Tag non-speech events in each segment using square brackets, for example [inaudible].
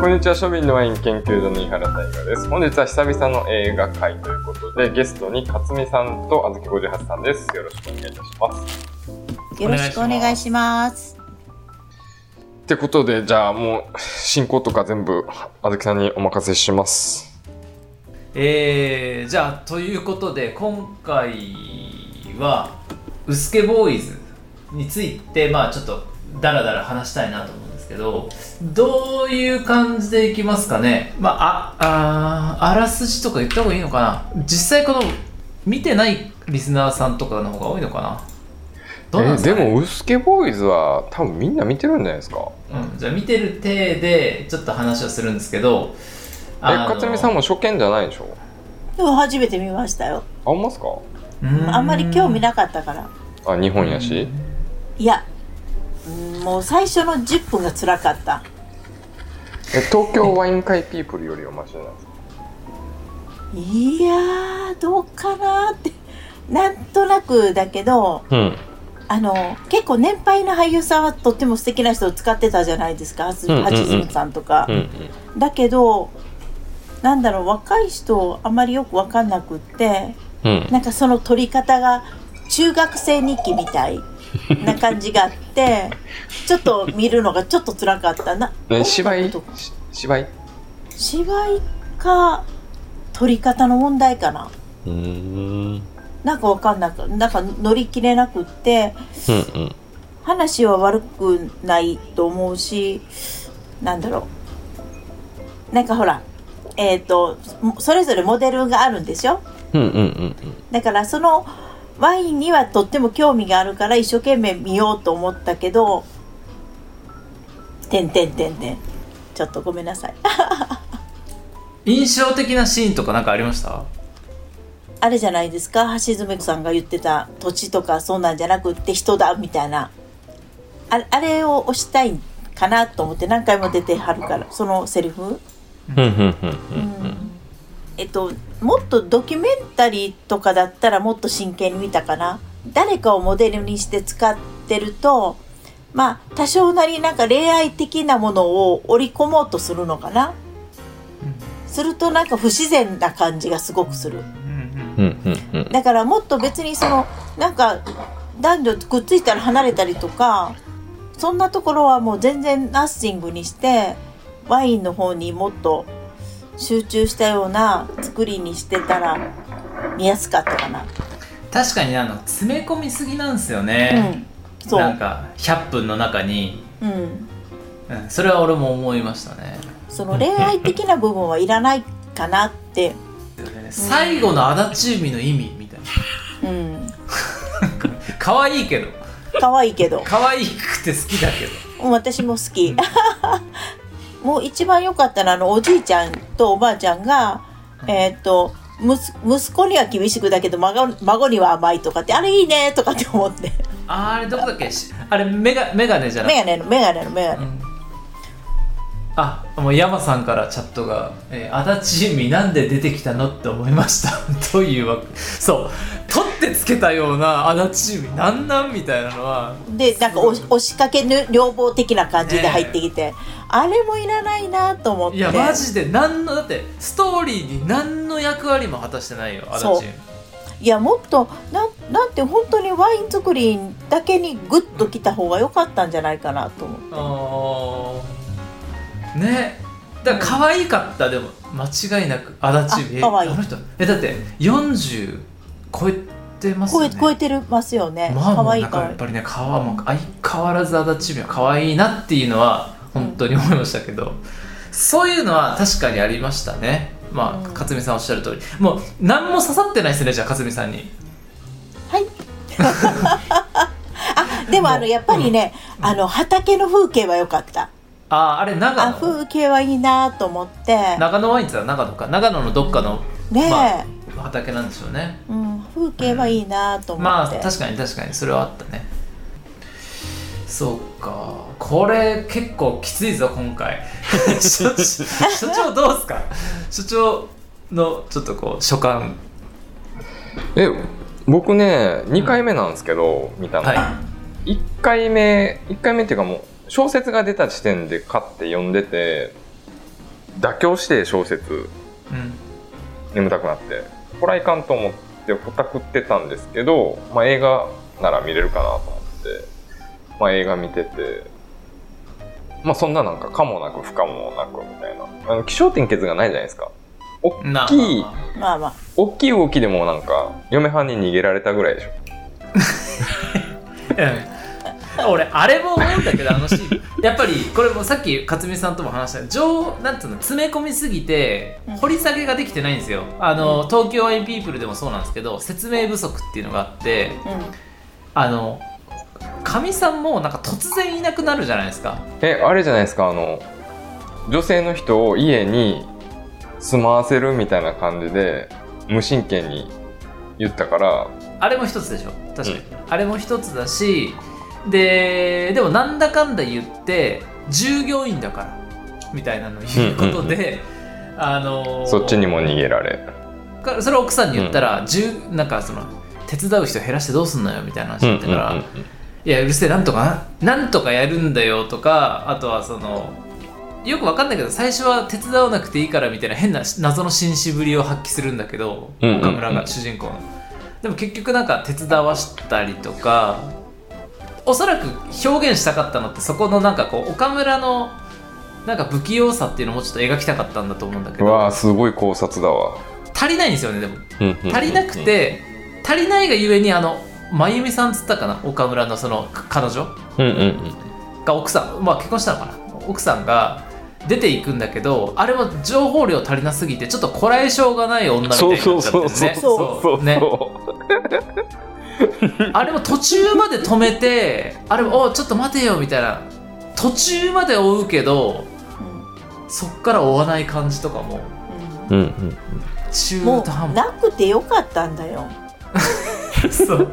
こんにちは、庶民のワイン研究所の井原大河です。本日は久々の映画会ということで、ゲストに勝美さんとあずき58さんです。よろしくお願いいたします。よろしくお願いします。ってことで、じゃあもう、進行とか全部、あずきさんにお任せします。えー、じゃあということで今回は「うすけボーイズ」についてまあちょっとダラダラ話したいなと思うんですけどどういう感じでいきますかね？まあああらすじとか言った方がいいのかな？実際この見てないリスナーさんとかの方が多いのかな？どうなですか、ね、でも、ウスケボーイズは多分みんな見てるんじゃないですか？うん、じゃあ見てる体でちょっと話をするんですけどえ、勝美さんも初見じゃないでしょ？でも初めて見ましたよ。あ、ほんますか？うん。あんまり興味なかったから。あ、日本やし？いや、うんもう最初の10分が辛かった。え、東京ワイン会ピープルよりはマシなんですかいやー、どうかなーって。なんとなくだけど、うん。あの、結構年配の俳優さんはとっても素敵な人を使ってたじゃないですか。はつうんうんうん。うんだけど、なんだろう、若い人あんまりよくわかんなくって、うん。うん。なんかその撮り方が中学生日記みたいな感じがあってちょっと見るのがちょっと辛かったな。ね、芝居？芝居？芝居か撮り方の問題かな。うーん。うんなんかわかんなくなんか乗り切れなくってうん。話は悪くないと思うしなんだろう。なんかほらえっ、とそれぞれモデルがあるんでしょうんうんうん。だからそのワインにはとっても興味があるから一生懸命見ようと思ったけど「てんてんてんてん」ちょっとごめんなさい。[laughs] 印象的なシーンとか何かありました？あれじゃないですか？橋爪さんが言ってた土地とかそんなんじゃなくって人だみたいな。ああれを押したいかなと思って何回も出てはるからそのセリフ、うん。うんうんうんえっともっとドキュメンタリーとかだったらもっと真剣に見たかな。誰かをモデルにして使ってるとまあ多少なりなんか恋愛的なものを織り込もうとするのかな、するとなんか不自然な感じがすごくする。うんうんうん。だからもっと別にそのなんか男女くっついたら離れたりとかそんなところはもう全然ナッシングにしてワインの方にもっと集中したような作りにしてたら見やすかったかな。確かにあの詰め込みすぎなんですようね、ん、そう、なんか100分の中に、うん、うん、それは俺も思いましたね。その恋愛的な部分はいらないかなって、最後の足立海の意味みたいな。うん、可愛いけど。可愛いけど。可愛くて好きだけど。うん私も好き。もう一番良かったのはあのおじいちゃんとおばあちゃんが、えーっと息息子には厳しくだけど孫孫には甘いとかってあれいいねとかって思って。あーあれどこだっけ？しあれメガメガネじゃなくて？メガネのメガネのメガネ、うんあもう山さんからチャットが「えー足立海なんで出てきたの?」って思いました。[laughs] というわけ？そう。取ってつけたような足立海なんなんみたいなのはでなんか押しかけぬ女房的な感じで入ってきて、あれもいらないなと思って。いやマジで何のだってストーリーに何の役割も果たしてないよ足立海いやもっとなんなんて本当にワイン作りだけにグッときた方が良かったんじゃないかなと思って。あーね。だから可愛かったでも間違いなく足立海あ可愛い。あの人。えだって40超えてますよね。超え超えてますよね。まあ可愛い可愛いなんかやっ。ぱりね皮も相変わらず足立海は可愛いなっていうのは本当に思いましたけど、そういうのは確かにありましたね。まあ、うん。勝美さんおっしゃる通り。もう何も刺さってないですねじゃあ勝美さんに。はい。[laughs] [laughs] あでもあのやっぱりね、あの畑の風景は良かった。あああれ長あ野風景はいいなと思って。長野ワインって言ったら長野か。長野のどっかの、ねえ、まあ、畑なんでしょうね。うん風景はいいなと思って。まあ確かに確かに。それはあったね。そうか。これ結構きついぞ今回。所 [laughs] 所長どうですか？所長のちょっとこう所感。え僕ね2回目なんですけど、見たの、は1回目1回目っていうかもう小説が出た時点で買って読んでて妥協して小説うん眠たくなってこれはいかんと思ってほたくってたんですけど、まあ、映画なら見れるかなと思って、まあ、映画見てて、まあ、そんななんか可もなく不可もなくみたいな。あの気象点結がないじゃないですか。大なきいまあまあ。大きい動きでもなんか嫁はんに逃げられたぐらいでしょ。う [laughs] ん [laughs] 俺あれも思うんだけどあのシーン。やっぱりこれもさっき克実さんとも話した。情なんつうの詰め込みすぎてうん。掘り下げができてないんですよ。あの東京アイピープルでもそうなんですけど説明不足っていうのがあってあのかみさんもなんか突然いなくなるじゃないですか。えあれじゃないですかあの女性の人を家に住まわせるみたいな感じで無神経に言ったから。あれも一つでしょ確かに、あれも一つだしででもなんだかんだ言って従業員だからみたいなのを言うことで、あのーそっちにも逃げられ。かそれを奥さんに言ったら、うなんかその手伝う人減らしてどうすんのよみたいな話だったから、いやうるせえなんとかなんとかやるんだよとかあとはそのよくわかんないけど最初は手伝わなくていいからみたいな変な謎の紳士ぶりを発揮するんだけど、岡村が主人公の。でも結局なんか手伝わしたりとかおそらく表現したかったのってそこのなんかこう岡村のなんか不器用さっていうのもちょっと描きたかったんだと思うんだけうわどーすごい考察だわ。足りないんですよねでも。足足りなくて足りないがゆえにあの真由美さんっつったかな岡村のその彼女うんうんうん。が奥さんまあ結婚したのかな。奥さんが出ていくんだけどあれも情報量足りなすぎてちょっとこらえ性がない女みたいになっちゃってるね。そうそうそうそうそう。ねあれも途中まで止めてあれもおちょっと待てよみたいな。途中まで追うけどそっから追わない感じとかも。うんうん中途半端。なくてよかったんだよ。[laughs] そう、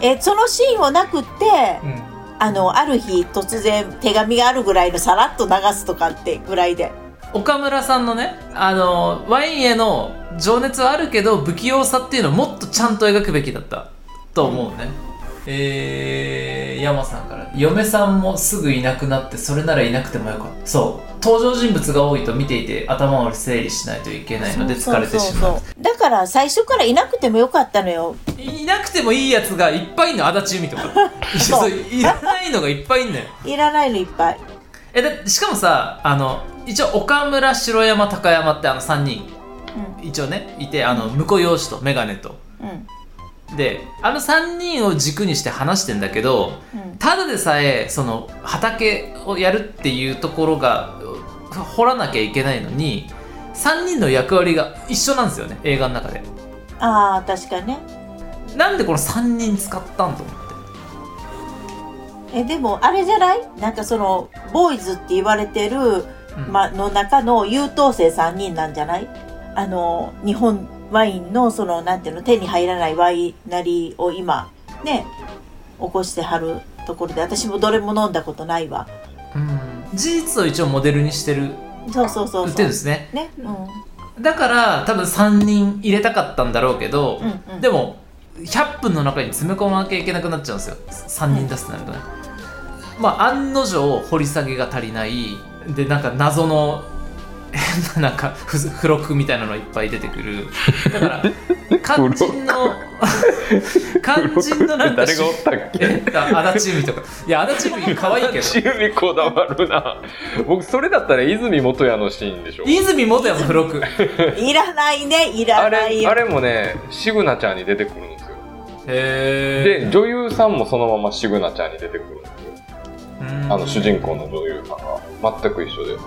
えそのシーンをなくってうん。あのある日突然手紙があるぐらいのさらっと流すとかってぐらいで。岡村さんのねあのワインへの情熱はあるけど不器用さっていうのをもっとちゃんと描くべきだったと思うね、えー、山さんから。嫁さんもすぐいなくなってそれならいなくてもよかった。そう。登場人物が多いと見ていて頭を整理しないといけないので疲れてしまう。だから最初からいなくてもよかったのよ。いなくてもいいやつがいっぱいいんの足立由美とか。[laughs] そう。いらないのがいっぱいいんのよ。いらないのいっぱい。えだしかもさあの一応岡村城山高山ってあの3人。一応ねいてあの婿養子と眼鏡と。うんうんであの3人を軸にして話してんだけどうん。ただでさえその畑をやるっていうところがう掘らなきゃいけないのに3人の役割が一緒なんですよね映画の中で。ああ確かにね。なんでこの3人使ったんと思って。えでもあれじゃない？なんかそのボーイズって言われてる、うん。ま、の中の優等生3人なんじゃない？あの日本ワインのそのなんていうの手に入らないワイナリーを今ね起こしてはるところで私もどれも飲んだことないわ。うん。事実を一応モデルにしてるそうそうそう売ってですね。ね。うん。だから多分3人入れたかったんだろうけど、うんうん。でも100分の中に詰め込まなきゃいけなくなっちゃうんですよ。3人出すとなるとね、まあ案の定掘り下げが足りない。でなんか謎の変 [laughs] ななんかふ付録みたいなのいっぱい出てくる。だから肝心の [laughs] 肝心のなんか誰がおったっけ？足立由美とか。いや足立由美可愛いけど。チームこだわるな。僕それだったら泉元也のシーンでしょ。泉元也も付録。[laughs] いらないねいあらないよ。れあれもねシグナちゃんに出てくるんですよ。へで女優さんもそのままシグナちゃんに出てくるんですよ。えあの主人公の女優さんが。全く一緒です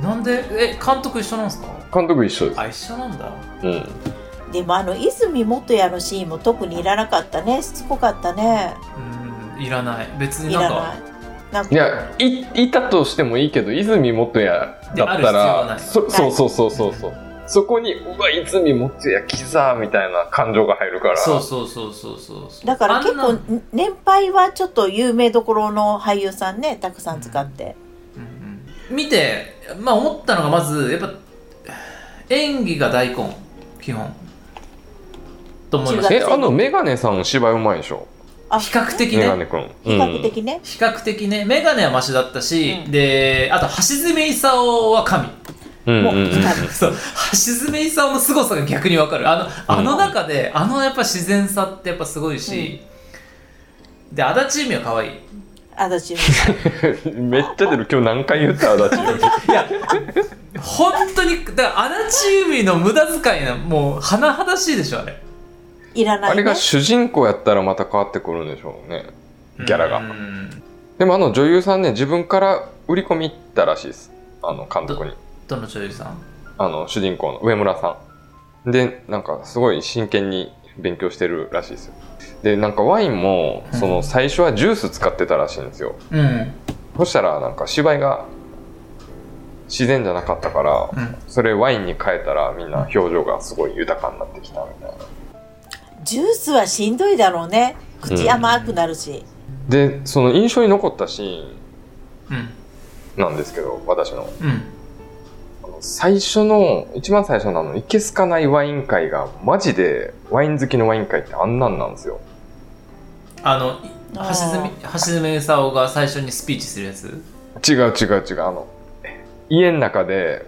なんでえ監督一緒なんですか？監督一緒です。あ一緒なんだ。うん。でもあの泉元也のシーンも特にいらなかったね。しつこかったね。うんいらない。別になんか。いらない。なんか。いやいいたとしてもいいけど泉元也だったらい。そそうそうそうそうそう。そこにうわ泉元也キザーみたいな感情が入るから。そうそうそうそうそう。そうだから結構年配はちょっと有名どころの俳優さんねたくさん使って、うんうん見てまあ思ったのがまずやっぱ演技が大根基本。と思いましたえあのメガネさん芝居うまいでしょ？あ比較的ね。メガネくん。比較的ね、比較的ね。眼鏡はマシだったし、うん。であと橋爪功は神。もうんうん。光る、[laughs] そう。橋爪功の凄さが逆にわかる。あのあの中で、あのやっぱ自然さってやっぱすごいし、で足立由美は可愛い足立 [laughs] めっちゃ出る。今日何回言った足立由美いや本当にだから足立由美の無駄遣いなもう甚だしいでしょあれ。いらない、ね、あれが主人公やったらまた変わってくるんでしょうね。ギャラが。うんでもあの女優さんね自分から売り込み行ったらしいです。あの監督に。どの女優さん？あの主人公の上村さん。でなんかすごい真剣に勉強してるらしいですよでなんかワインもその最初はジュース使ってたらしいんですよ、うん。そしたらなんか芝居が自然じゃなかったから、うん。それワインに変えたらみんな表情がすごい豊かになってきたみたいな。ジュースはしんどいだろうね。口甘くなるし、でその印象に残ったシーうん。ンなんですけど私の。うん。最初の一番最初のあのいけすかないワイン会がマジでワイン好きのワイン会ってあんなんなんですよあの橋爪橋爪功が最初にスピーチするやつ？違う違う違う。あの家の中で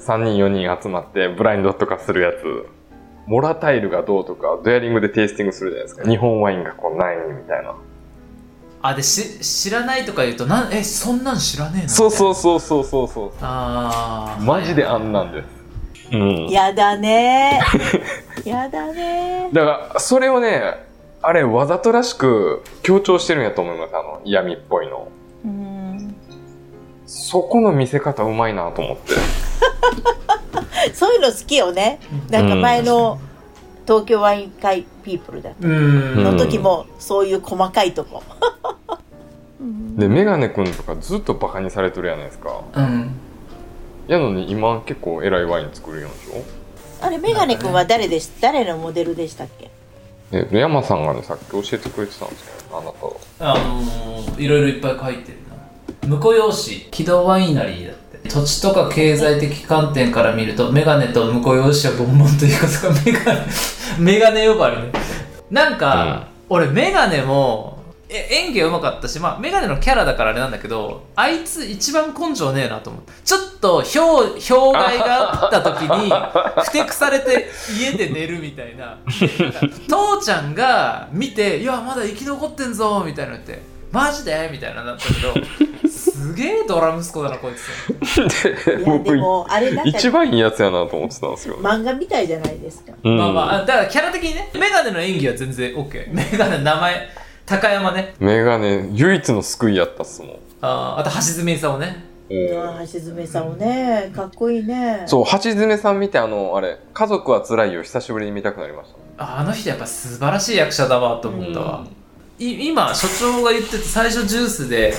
3人4人集まってブラインドとかするやつ。モラタイルがどうとかドヤリングでテイスティングするじゃないですか。日本ワインがこう何位みたいな。あでし知らないとか言うとなんえそんなん知らねえの？そうそううそうそうそうそう。ああマジであんなんです。うんやだね。やだね。だからそれをねあれわざとらしく強調してるんやと思いますあの嫌味っぽいの。うん。そこの見せ方うまいなと思ってそういうの好きよね。なんか前の東京ワイン会ピープルだ。うん。の時もそういう細かいとこ、でメガネくんとかずっとバカにされてるやないですか。うん。やのに今結構偉いワイン作るようでしょあれメガネ君は誰でし誰のモデルでしたっけ？え山さんがねさっき教えてくれてたんですよあなたあのー、いろいろいっぱい書いてるな。婿養子木戸ワイナリーだって。土地とか経済的観点から見るとメガネと婿養子はボンボンということがメガネメガネ呼ばわりね。なんか、俺メガネもえ演技がうまかったし、まあ、メガネのキャラだからあれなんだけどあいつ一番根性ねえなと思ってちょっと氷氷害があった時にふてくされて家で寝るみたいな。父ちゃんが見て「いやまだ生き残ってんぞ」みたいなの言って「マジで?」みたいななったけどすげえドラ息子だなこいつ。いやでもあれなんか一番いいやつやなと思ってたんですよ、漫画みたいじゃないですか。うんまあまああだからキャラ的にねメガネの演技は全然 OK メガネ名前高山ね。メガネ唯一の救いやったっすもん。あーあと橋爪さんをね。ああ橋爪さんもね。かっこいいね。そう橋爪さん見てあのあれ「家族はつらいよ」久しぶりに見たくなりましたああの人やっぱ素晴らしい役者だわと思ったわ、い今所長が言ってて最初ジュースで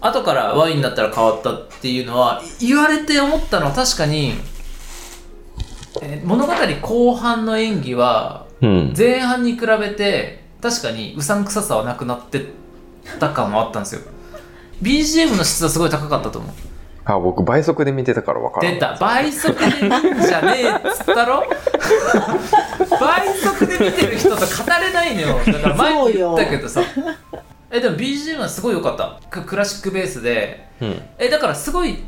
後からワインになったら変わったっていうのはい言われて思ったのは確かに、えー物語後半の演技はうん。前半に比べて確かにうさんくささはなくなってた感はあったんですよ。BGM の質はすごい高かったと思う。あ僕倍速で見てたから分からん。出た。倍速で見んじゃねえっつったろ？[laughs] 倍速で見てる人と語れないのよ。だから前も言ったけどさ。えでも BGM はすごい良かった。ククラシックベースで。うん。えだからすごい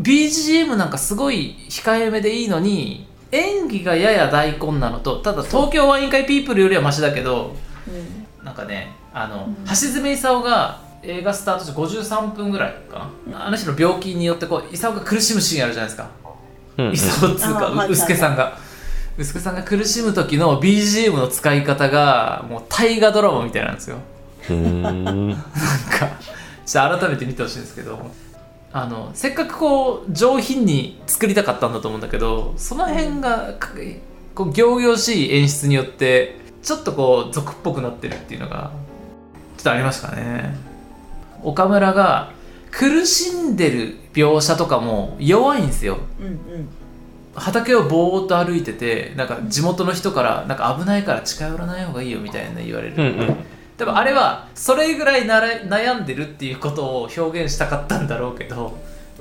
BGM なんかすごい控えめでいいのに演技がやや大根なのとただ東京ワイン会ピープルよりはマシだけどうん。なんかねあの、うん。橋爪功が映画スタートして53分ぐらいかな。あの人の病気によってこう功が苦しむシーンあるじゃないですか。うん。功っつうかあはいうすけさんが。うすけさんが苦しむ時の BGM の使い方がもう大河ドラマみたいなんですよ。うん。なんかちょっと改めて見てほしいんですけど。あのせっかくこう上品に作りたかったんだと思うんだけどその辺がかこう仰々しい演出によってちょっとこう俗っぽくなってるっていうのがちょっとありましたかね。岡村が苦しんでる描写とかも弱いんですよ。うんうん。畑をぼーっと歩いててなんか地元の人からなんか危ないから近寄らない方がいいよみたいな言われる、うんうん。多分あれはそれぐらいなら悩んでるっていうことを表現したかったんだろうけど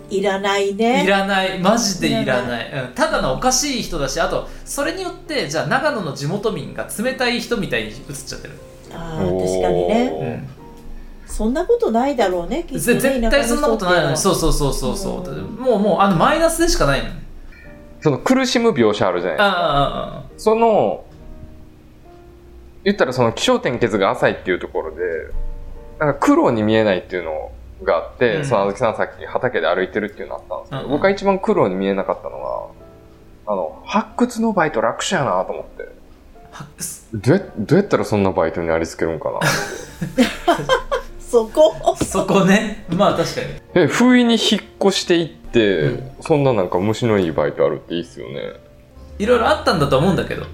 いらないね。いらない。マジでいらい。らない。うん、ただのおかしい人だしあとそれによってじゃあ長野の地元民が冷たい人みたいに映っちゃってる、あー確かにね。うん、そんなことないだろうねきっとねぜ絶対そんなことないのに。そうそうそうそうそう、うん。もうもうあのマイナスでしかないのねその苦しむ描写あるじゃないですか。あその、言ったらその気象点結が浅いっていうところで、なんか苦労に見えないっていうのがあって、うん。そのあずきさんさっき畑で歩いてるっていうのあったんですけど、うんうん。僕が一番苦労に見えなかったのが、あの、発掘のバイト楽勝やなと思って。あどうやどうやったらそんなバイトにありつけるんかな。[laughs] そこ？そこね。まあ確かに。え不意に引っ越していって、うん。そんななんか虫のいいバイトあるっていいっすよね。いろいろあったんだと思うんだけど。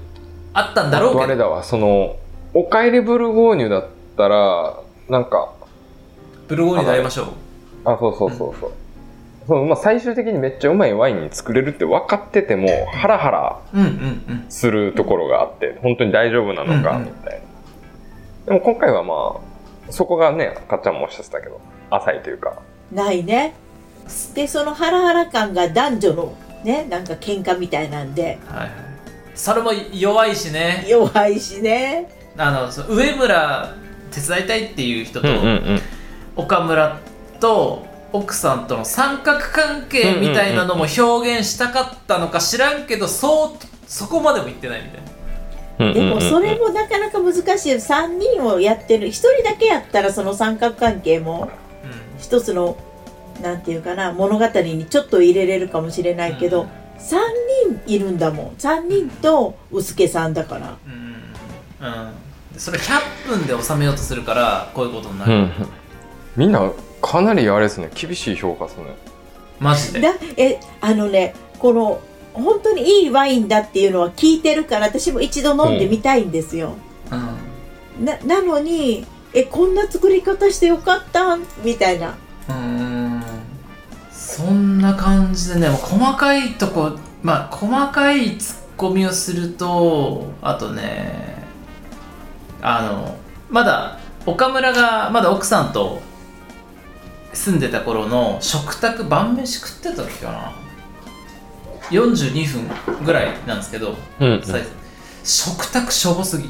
あったんだろうけど。あとあれだわそのおかえりブルゴーニュだったらなんかブルゴーニュで会いましょう。あそうそうそうそう、そのまあ、最終的にめっちゃうまいワインに作れるって分かっててもハラハラうんうんうん。するところがあって本当に大丈夫なのかうんうん。みたいな、でも今回はまあそこがねかっちゃんもおっしゃってたけど浅いというか。ないね。でそのハラハラ感が男女のねなんか喧嘩みたいなんで。はいはい。それも弱いしね。弱いしね。あのそう上村手伝いたいっていう人と、うん岡村と奥さんとの三角関係みたいなのも表現したかったのか知らんけどそうそこまでも言ってないみたいな。うんでもそれもなかなか難しい3人をやってる。1人だけやったらその三角関係も一つのなんていうかな物語にちょっと入れれるかもしれないけど、うん。3人いるんだもん。3人と臼助さんだから。うん。うん、うん、それ100分で収めようとするからこういうことになる、うんみんなかなりあれですね厳しい評価ですね。マジで？だえあのねこの本当にいいワインだっていうのは聞いてるから私も一度飲んでみたいんですよ、うん。ななのにえこんな作り方してよかったん？みたいな。うーん。そんな感じでねもう細かいとこまあ細かいツッコミをするとあとねあのまだ岡村がまだ奥さんと住んでた頃の食卓晩飯食ってた時かな。42分ぐらいなんですけど、うんサイズ。食卓しょぼすぎ。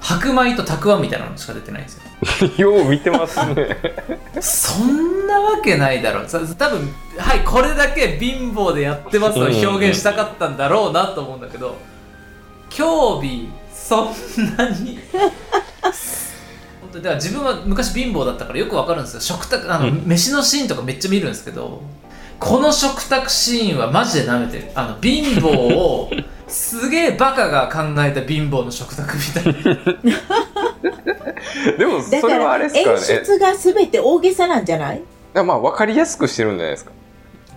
白米とたくあんみたいなのしか出てないんですよ。[laughs] よう見てますね。[laughs] そんなわけないだろ。うさ多分はいこれだけ貧乏でやってますを表現したかったんだろうなと思うんだけど興味そんなに本当にだから自分は昔貧乏だったからよくわかるんですよ。食卓あの、うん。飯のシーンとかめっちゃ見るんですけどこの食卓シーンはマジで舐めてる。あの貧乏をすげえバカが考えた貧乏の食卓みたいな。[laughs] でもだそれはあれですからね。演出が全て大げさなんじゃない？えまあ分かりやすくしてるんじゃないですか。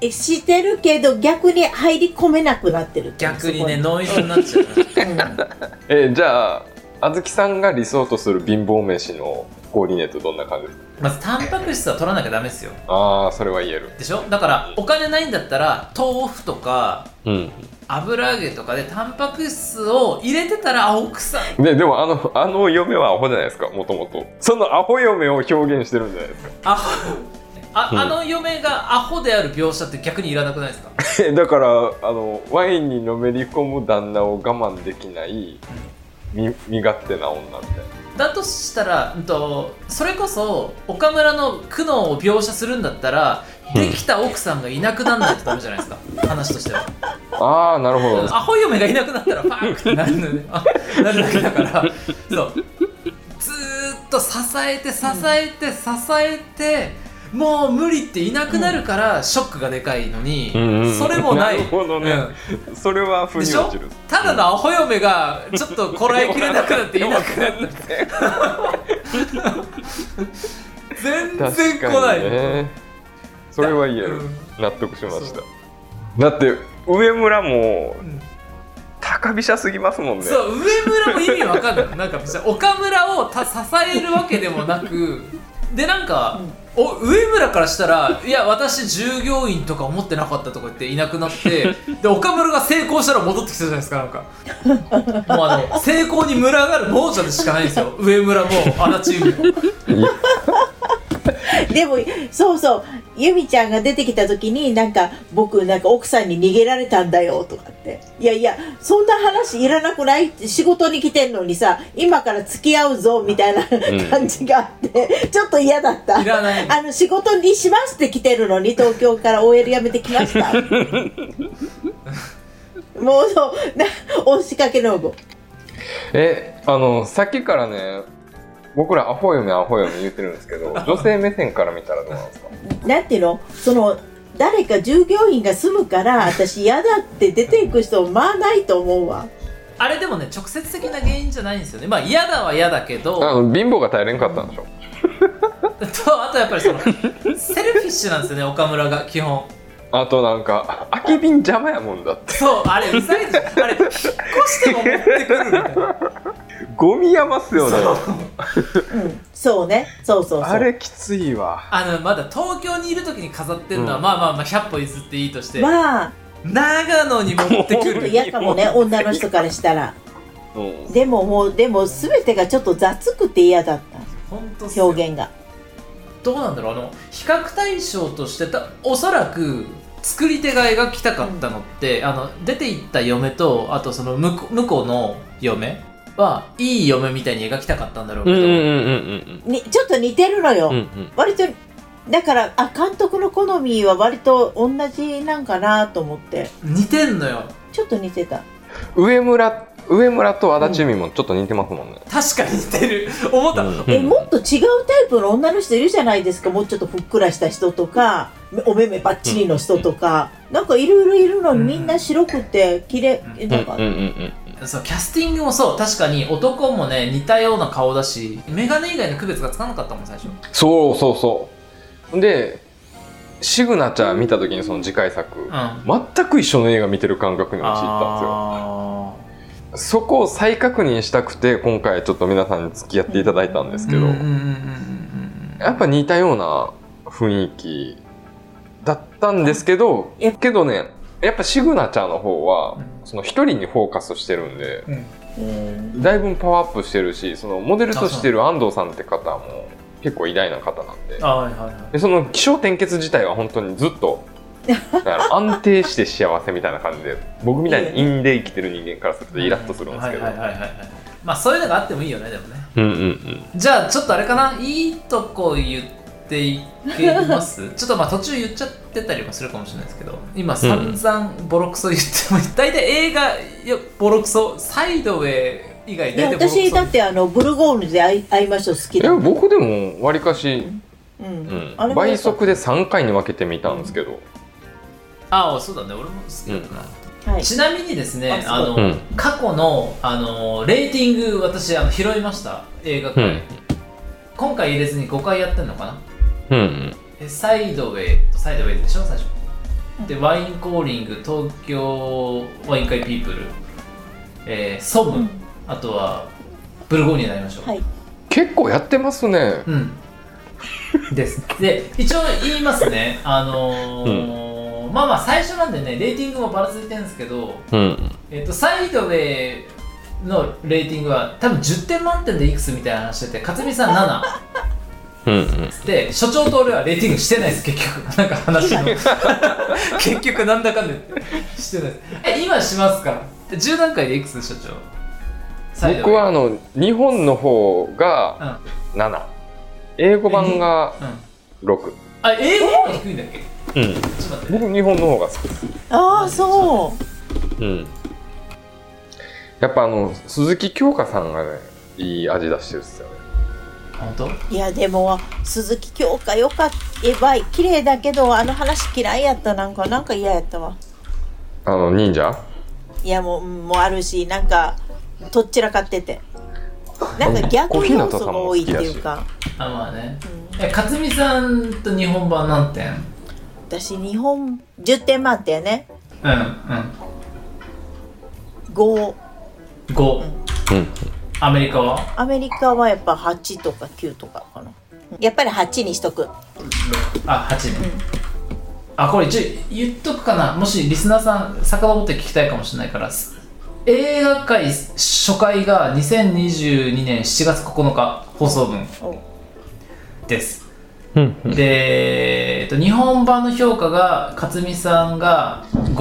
えしてるけど逆に入り込めなくなってる逆にねノイズになっちゃう。う [laughs] んえじゃああずきさんが理想とする貧乏飯のコーディネートどんな感じ？ですかまずタンパク質は取らなきゃダメですよ。ああそれは言える。でしょ？だからお金ないんだったら豆腐とかうん油揚げとかでタンパク質を入れてたらあ奥さん。ででもあのあの嫁はアホじゃないですかもともと。そのアホ嫁を表現してるんじゃないですか。アホ？あ,、うん。あの嫁がアホである描写って逆にいらなくないですか？[laughs] えだからあのワインにのめり込む旦那を我慢できない身身勝手な女みたいな。だとしたら、うんと、それこそ岡村の苦悩を描写するんだったらできた奥さんがいなくならないとダメじゃないですか。話としては。ああなるほど。アホ嫁がいなくなったらパーンってなるのねあなるだけだから。そう。ずーっと支えて支えて支えてもう無理っていなくなるからショックがでかいのに、うんうん。それもない。なるほどね。うん。それは腑でしょに落ちる。ただのアホ嫁がちょっとこらえきれなくなっていなくなった。[laughs] 全然確来かない。にね。それは言えるうん納得しました。だって上村もん。高飛車すぎますもんね。そう上村も意味わかんない。なんか別に岡村をた支えるわけでもなくでなんか、お上村からしたらいや私従業員とか思ってなかったとか言っていなくなってで岡村が成功したら戻ってきたじゃないですかなんか。もうあの成功に群がる亡者でしかないんですよ。上村も足立由美も。[laughs] でもそうそう。由美ちゃんが出てきた時になんか僕なんか奥さんに逃げられたんだよとかって。いやいやそんな話いらなくないって仕事に来てんのにさ今から付き合うぞみたいな感じがあって、ちょっと嫌だった。いらない。あの仕事にしますって来てるのに東京から OL 辞めてきました。[laughs] もうそう。な押しかけの子えあのさっきからね僕らアホ嫁アホ嫁言ってるんですけど [laughs] 女性目線から見たらどうなんですか？なんていうの？その誰か従業員が住むから私嫌だって出ていく人まあないと思うわ。あれでもね直接的な原因じゃないんですよね。まあ嫌だは嫌だけど。あの貧乏が耐えれんかったんでしょ？[laughs] とあとやっぱりそのセルフィッシュなんですよね岡村が基本。あとなんか空き瓶邪魔やもんだって。そうあれうざいでしょ。あれ引っ越しても持ってくるみたいなゴミ山っすよね。う。ん。そうね。そうそうそう。あれきついわ。あのまだ東京にいる時に飾ってるのは、うん。まあまあまあ100歩譲っていいとして、まあ。長野に持ってくちょっとる嫌かもね女の人からしたら。う。んでももうでも全てがちょっと雑くて嫌だっ本当た表現が。どうなんだろう。あの比較対象としてたおそらく作り手が描きたかったのって、あの出て行った嫁とあとその向こう向こうの嫁はいい嫁みたいに描きたかったんだろうけど、うんうんうんうんにちょっと似てるのよ、うんうん。割とだからあ監督の好みは割と同じなんかなと思って。似てんのよ。ちょっと似てた。上村上村と足立美もちょっと似てますもんね、確かに似てる。[laughs] 思った、うん。えもっと違うタイプの女の人いるじゃないですか。もうちょっとふっくらした人とかお目目ばっちりの人とか、なんかいろいろいるのにみんな白くて綺麗うん。なんか、うんうんうんそうキャスティングもそう確かに男もね似たような顔だし眼鏡以外の区別がつかなかったもん最初。そうそうそう。でシグナチャー見た時にその次回作、うん。全く一緒の映画見てる感覚に陥ったんですよ。あそこを再確認したくて今回ちょっと皆さんに付き合っていただいたんですけど、やっぱ似たような雰囲気だったんですけどやけどねやっぱシグナチャーの方はうんその一人にフォーカスしてるんでだいぶパワーアップしてるしそのモデルとしてる安藤さんって方も結構偉大な方なんで。あはいはいはい。でその気象転結自体は本当にずっとだから安定して幸せみたいな感じで僕みたいに陰で生きてる人間からするとイラッとするんですけど。まあそういうのがあってもいいよねでもね。うんうんうん。じゃあちょっとあれかな？いいとこ言っていけます？[laughs] ちょっとまあ途中言っちゃってたりもするかもしれないですけど今散々ボロクソ言っても、大体映画いやボロクソサイドウェイ以外いや大体ボロクソ。私だってあのブルゴーニュで会い会いましょう好きいだや僕でもわりかし、うん。うん。倍速で3回に分けてみたんですけど、ああそうだね。俺も好きだったな、はい。ちなみにですねああの、うん。過去のあのレーティング私あの拾いました。映画界、うん。今回入れずに5回やってんのかな？うん。うんえサイドウェイとサイドウェイでしょ最初。でワインコーリング東京ワイン会ピープル、えーソム、うん。あとはブルゴーニュになりましょう、はい。結構やってますね。うん。です。で一応言いますね。[laughs] あのーまあまあ最初なんでねレーティングもばらついてるんですけど、うん。えっとサイドウェイのレーティングは多分10点満点でいくつみたいな話してて勝美さん7うんうん。で所長と俺はレーティングしてないです結局。なんか話の。[laughs] [laughs] 結局なんだかんだ言って。してない。ですえ今しますか？10段階でいくつ所長？僕はあの日本の方が7英語版がうん、うん、6あ英語の方が低いんだっけ？うん。ちょっと待って。僕日本の方が好き。ですああそう。うん。やっぱあの鈴木京香さんがねいい味出してるっすよね本当？いやでも鈴木京香よかった。えばい綺麗だけどあの話嫌いやった。なんかなんか嫌やったわ。あの忍者？いやもううんもうあるしなんかとっちらかってて。なんか小逆要素が多いっていうか、あまあね。うんえ勝美さんと日本版何点私日本10点満点ね。うんうん。5 5、うんアメリカは？アメリカはやっぱ8とか9とかかな。やっぱり8にしとく。あ8ね、あこれ一応言っとくかな。もしリスナーさん遡って聞きたいかもしれないからす映画界初回が2022年7月9日放送分お。です。うん。うんで、えっと、日本版の評価が勝美さんが5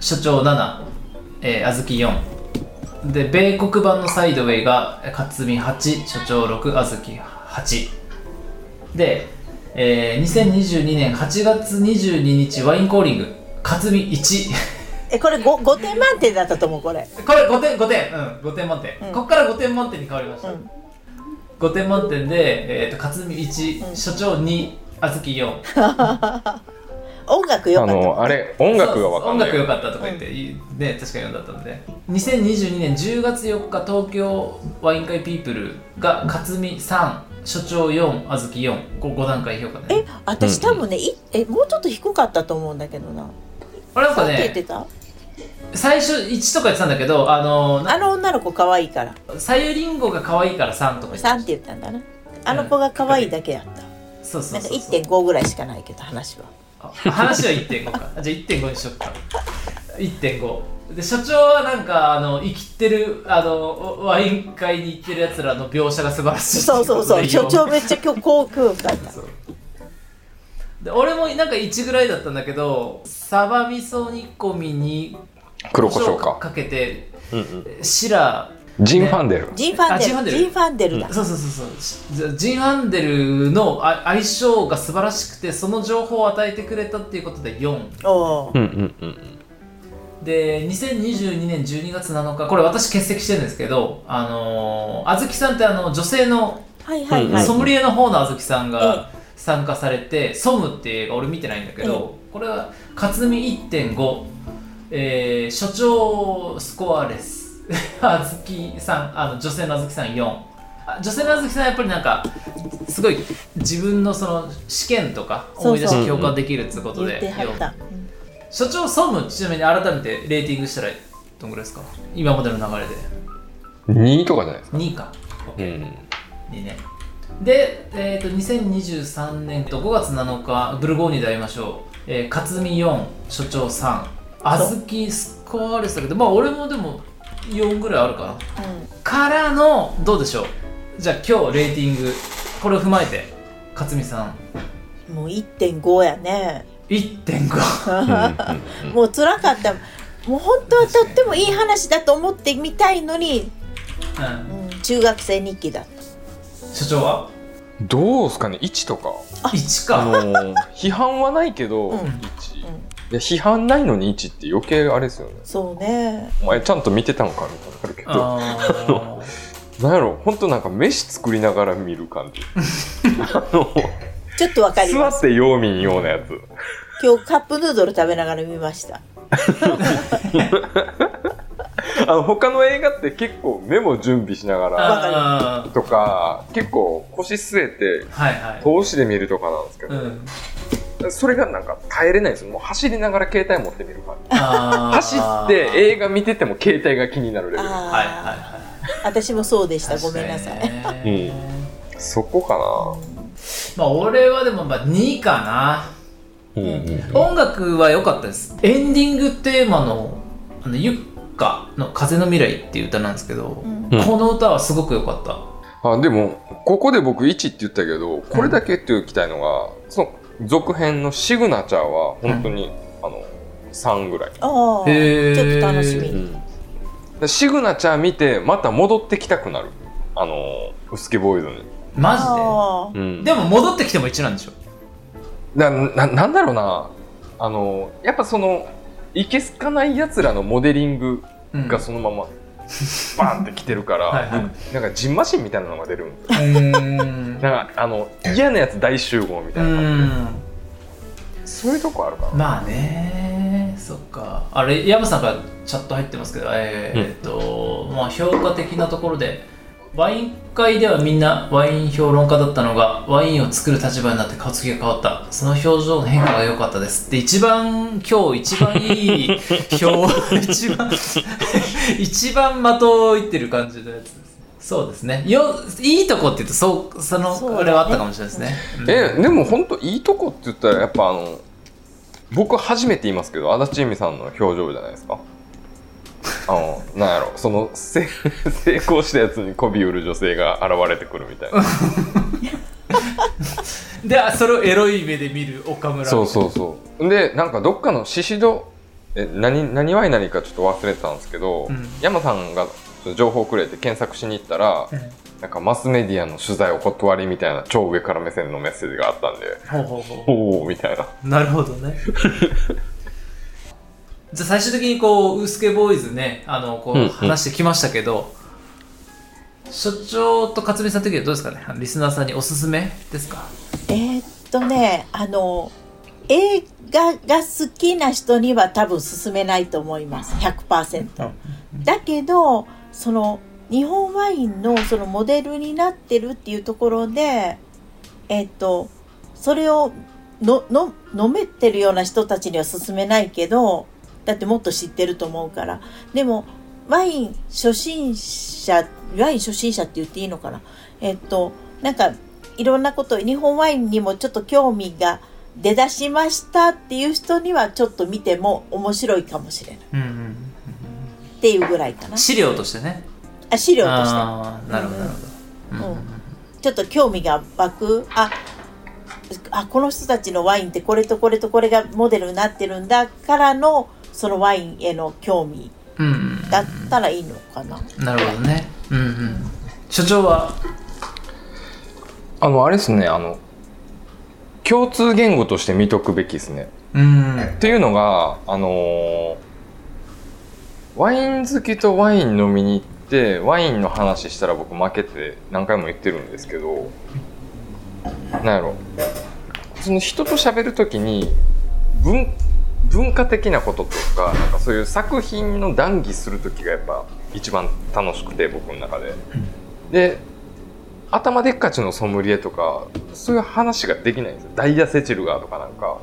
所長7、えー、小豆4で米国版のサイドウェイが勝美8所長6小豆8で、えー、2022年8月22日ワインコーリング。勝美1えこれ 5, 5点満点だったと思うこれ。これ5点5点。うん5点満点、うん。ここから5点満点に変わりました、うん。5点満点で、えー、と勝美1、うん。所長2小豆4 [laughs] 音楽よあかった。のあれ音楽がわかんない。音楽良かったとか言って、いいね確かに読んだったんで2022年10月4日東京ワイン会ピープルが勝美3所長4小豆4これ5段階評価えね私多分ね、いえもうちょっと低かったと思うんだけどな。これなんかなんて言ってねた？最初1とか言ってたんだけどあのなあの女の子可愛いから。さゆりんごが可愛いから3とか言って3って言ったんだな。あの子が可愛いだけやった、そうそなかうんそう。そう1.5ぐらいしかないけど話は。あ話は1.5か。あ [laughs] じゃあ1.5にしよっか。1.5で所長はなんかあの生きてるあのワイン会に行ってるやつらの描写が素晴らしいそうそうそう。所長でめっちゃ今日高級かった。そう。で俺もなんか1ぐらいだったんだけどサバ味噌煮込みに黒胡椒か。かけてうんうん。シラジン・ファンデル、ジンファンデル。ル。ジンファンデルだ、そうそうそうそう。ジン・ファンデルのあ相性が素晴らしくてその情報を与えてくれたっていうことで4おおうんうんうんで2022年12月7日。これ私欠席してるんですけどあのー、あずきさんってあの女性のはいはいはい、ソムリエの方のあずきさんえが参加されて「ソム」っていう映画俺見てないんだけど、これは勝美1.5、えー、所長スコアレスあずきさんあの女性のあずきさん4あ女性のあずきさんはやっぱりなんかすごい自分のその試験とか思い出そうして共感できるってことで4てはった、所長ソムちなみに改めてレーティングしたらどんぐらいですか？今までの流れで。2とかじゃないですか。2か。うん。2年で、えー、と2023年と5月7日ブルゴーニュで会いましょう、えー、勝美4所長3あずきスコアレスだけどまあ俺もでも4ぐらいあるかな。うん。からのどうでしょう。じゃあ今日レーティングこれを踏まえて勝美さん。うん、もう1.5やね。1.5うん。もう辛かった。もう本当はとってもいい話だと思ってみたいのに、うん。うん、中学生日記だった。所長は？どうですかね？1とか。1あかのー [laughs] 批判はないけど、うん。1うんいや批判ないのに1って余計あれですよね。そうね。お前ちゃんと見てたのかみたいなのあるけど [laughs] なんやろ本当なんか飯作りながら見る感じ。[laughs] あのちょっとわかり座ます。ってようみんようなやつ。今日カップヌードル食べながら見ました。[laughs] あの他の映画って結構メモ準備しながらとか結構腰据えてはいはい。通しで見るとかなんですけど、うんそれがなんか耐えれないんですよ。もう走りながら携帯持ってみる感じ。あー。走って映画見てても携帯が気になるレベル。はいはいはい私もそうでした。ごめんなさい、いそこかまあ俺はでもまあ2かな、うんうんな音楽は良かったです。エンディングテーマのあのユッカの「風の未来」っていう歌なんですけど、うん。うんこの歌はすごく良かった。あでもここで僕1って言ったけどこれだけ言っておきたいのが、その続編の「シグナチャー」は本当に、あの3ぐらい、ああちょっと楽しみ、でシグナチャー見てまた戻ってきたくなる。あのウスケボーイズに、マあうん。ジででも戻ってきても1なんでしょ？なななんだろうな。あのやっぱそのいけすかないやつらのモデリングうん。がそのままバーンってきてるからはいはい。なんかジンマシンみたいなのが出るんなんかあの嫌なやつ大集合みたういな感じで。ん。そういうとこあるかな、まあねそっか。あれ山さんからチャット入ってますけどえーえっと、まあ評価的なところでワイン会ではみんなワイン評論家だったのがワインを作る立場になって顔つきが変わった。その表情の変化が良かったです。で一番今日一番いい表 [laughs] 一番 [laughs] 一番的をいってる感じのやつです。そうですね。よいいとこって言うとそうそのそねあれはあったかもしれないですね。うんえでも本当いいとこって言ったらやっぱあの僕初めて言いますけど足立由美さんの表情じゃないですか。あのなんやろ。そのせ [laughs] 成功したやつに媚び売る女性が現れてくるみたいな。[laughs] であそれをエロい目で見る岡村。そうそうそう。でなんかどっかのシシドえ何何ワイナリーかちょっと忘れてたんですけど、うん。山さんが情報くれて検索しに行ったら、なんかマスメディアの取材お断りみたいな超上から目線のメッセージがあったんでほうほうほう。おおみたいな。なるほどね [laughs] じゃあ最終的にこうウースケボーイズねあのこうんううん。話してきましたけど、所長と勝美さん的にはどうですかね？リスナーさんにおすすめですか？えーっとねあの映画が好きな人には多分勧めないと思います。100%。だけどその日本ワインのそのモデルになってるっていうところでえっとそれをのの飲めてるような人たちには勧めないけどだってもっと知ってると思うから。でもワイン初心者ワイン初心者って言っていいのかな？えっとなんかいろんなこと日本ワインにもちょっと興味が出だしましたっていう人にはちょっと見ても面白いかもしれない。うんうんっていうぐらいかな。資料としてね。あ資料として。ああなるほどなるほど、うん。ちょっと興味が湧く。ああこの人たちのワインってこれとこれとこれがモデルになってるんだからのそのワインへの興味うん。うんだったらいいのかな、なるほどね。うんうん。所長は？あのあれですね。あの共通言語として見とくべきですね。うん。っていうのがあのーワイン好きとワイン飲みに行ってワインの話したら僕負けて何回も言ってるんですけどなんやろ。その人と喋る時に文文化的なこととかなんかそういう作品の談義する時がやっぱ一番楽しくて僕の中で。で頭でっかちのソムリエとかそういう話ができないんですよ。ダイヤセチルガーとかなんか。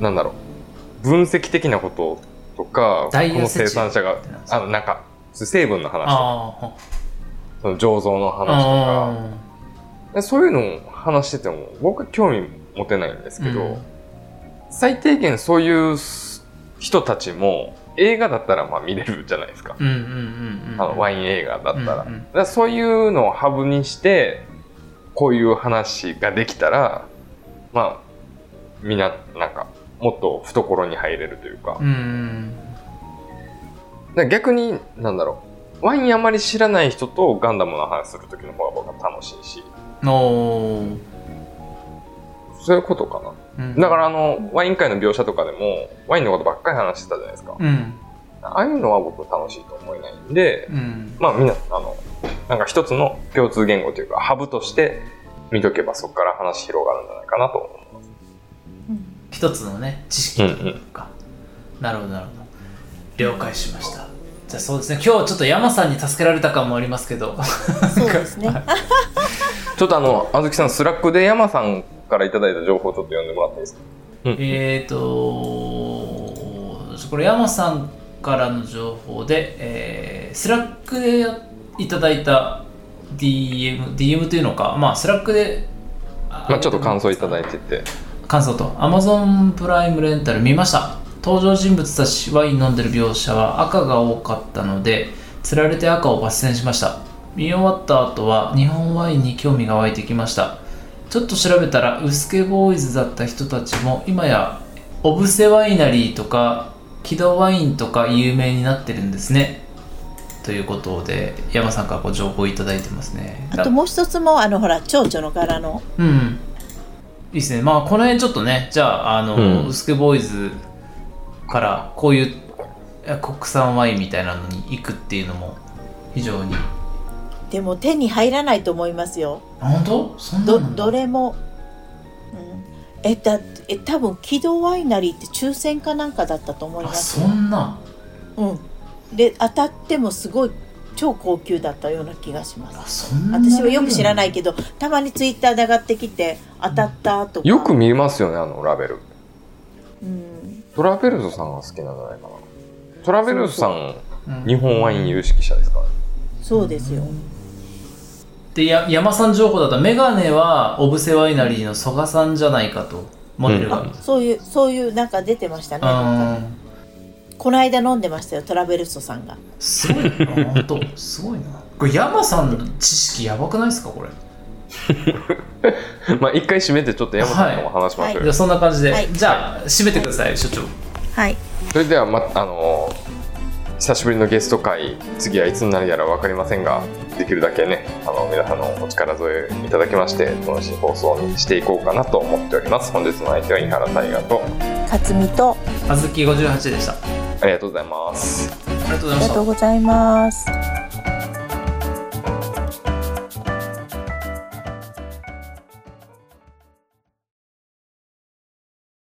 なんだろう。分析的なこととかこの生産者があのなんか成分の話。とかあその醸造のあ話とあかでそういうのを話してても僕は興味持てないんですけど、うん最低限そういう人たちも映画だったらまあ見れるじゃないですか、ワイン映画だったら,、うんうん。らそういうのをハブにしてこういう話ができたらまあみんななんかもっと懐に入れるというか,、うんから逆になんだろう。ワインあまり知らない人とガンダムの話する時の方が僕は楽しいし。そういうことかなうん。だからあのワイン界の描写とかでもワインのことばっかり話してたじゃないですか、うん。ああいうのは僕楽しいと思えないんで、うん。まあみんなあのなんか一つの共通言語というかハブとして見とけばそこから話広がるんじゃないかなと思います。一つのね知識というか、なるほどなるほど。了解しました。じゃあそうですね。今日はちょっと山さんに助けられた感もありますけど。そうですね。ちょっとあのあずきさん Slack で山さんからいただいた情報をちょっと読んでもらっていいですか？えーとこれ山さんからの情報で、えー Slack でやいただいた DM, DM というのか、まあ、 Slack で、あまあちょっと感想いただいてて。感想と。Amazon プライムレンタル見ました。登場人物たちワイン飲んでる描写は赤が多かったので釣られて赤を抜粋しました。見終わった後は日本ワインに興味が湧いてきましたちょっと調べたらウスケボーイズだった人たちも今やオブセワイナリーとか木戸ワインとか有名になってるんですねということで山さんからご情報いただいてますねあともう一つもあのほら蝶々の柄のうん。いいですね。まあ、この辺ちょっとね、じゃあ、あの、うんウスケボーイズからこういうえ国産ワインみたいなのに行くっていうのも非常に。でも手に入らないと思いますよ。あ本当？そんなどの？どれも、うん、えだえ多分軌道ワイナリーって抽選かなんかだったと思いあ、ます。そんな？うん。で当たってもすごい超高級だったような気がしまあ、すそんな。私はよく知らないけどたまにツイッターで上がってきて当たったとか。よく見ますよねあのラベル。うん。トラベルズさんが好きなんじゃないかな。トラベルズさんうん。日本ワイン有識者ですか？そうですよで、や山さん情報だと、メガネはオブセワイナリーの曽我さんじゃないかと、モデルが。うん。そういうそういうなんか出てましたね。この間飲んでましたよトラベルストさんが。すごいな、本当。すごいな。これ山さんの知識やばくないですか、これ？[laughs] まあ一回締めてちょっと山さんとも話しましょうよ、じゃあそんな感じで、はい。じゃあ締めてください所長。はい。それではまあの久しぶりのゲスト会次はいつになるやら分かりませんができるだけねあの皆さんのお力添えいただきまして楽しい放送にしていこうかなと思っております。本日の相手は井原大河と勝美とあずき58でした。ありがとうございます。ありがとうございました。ありがとうございます。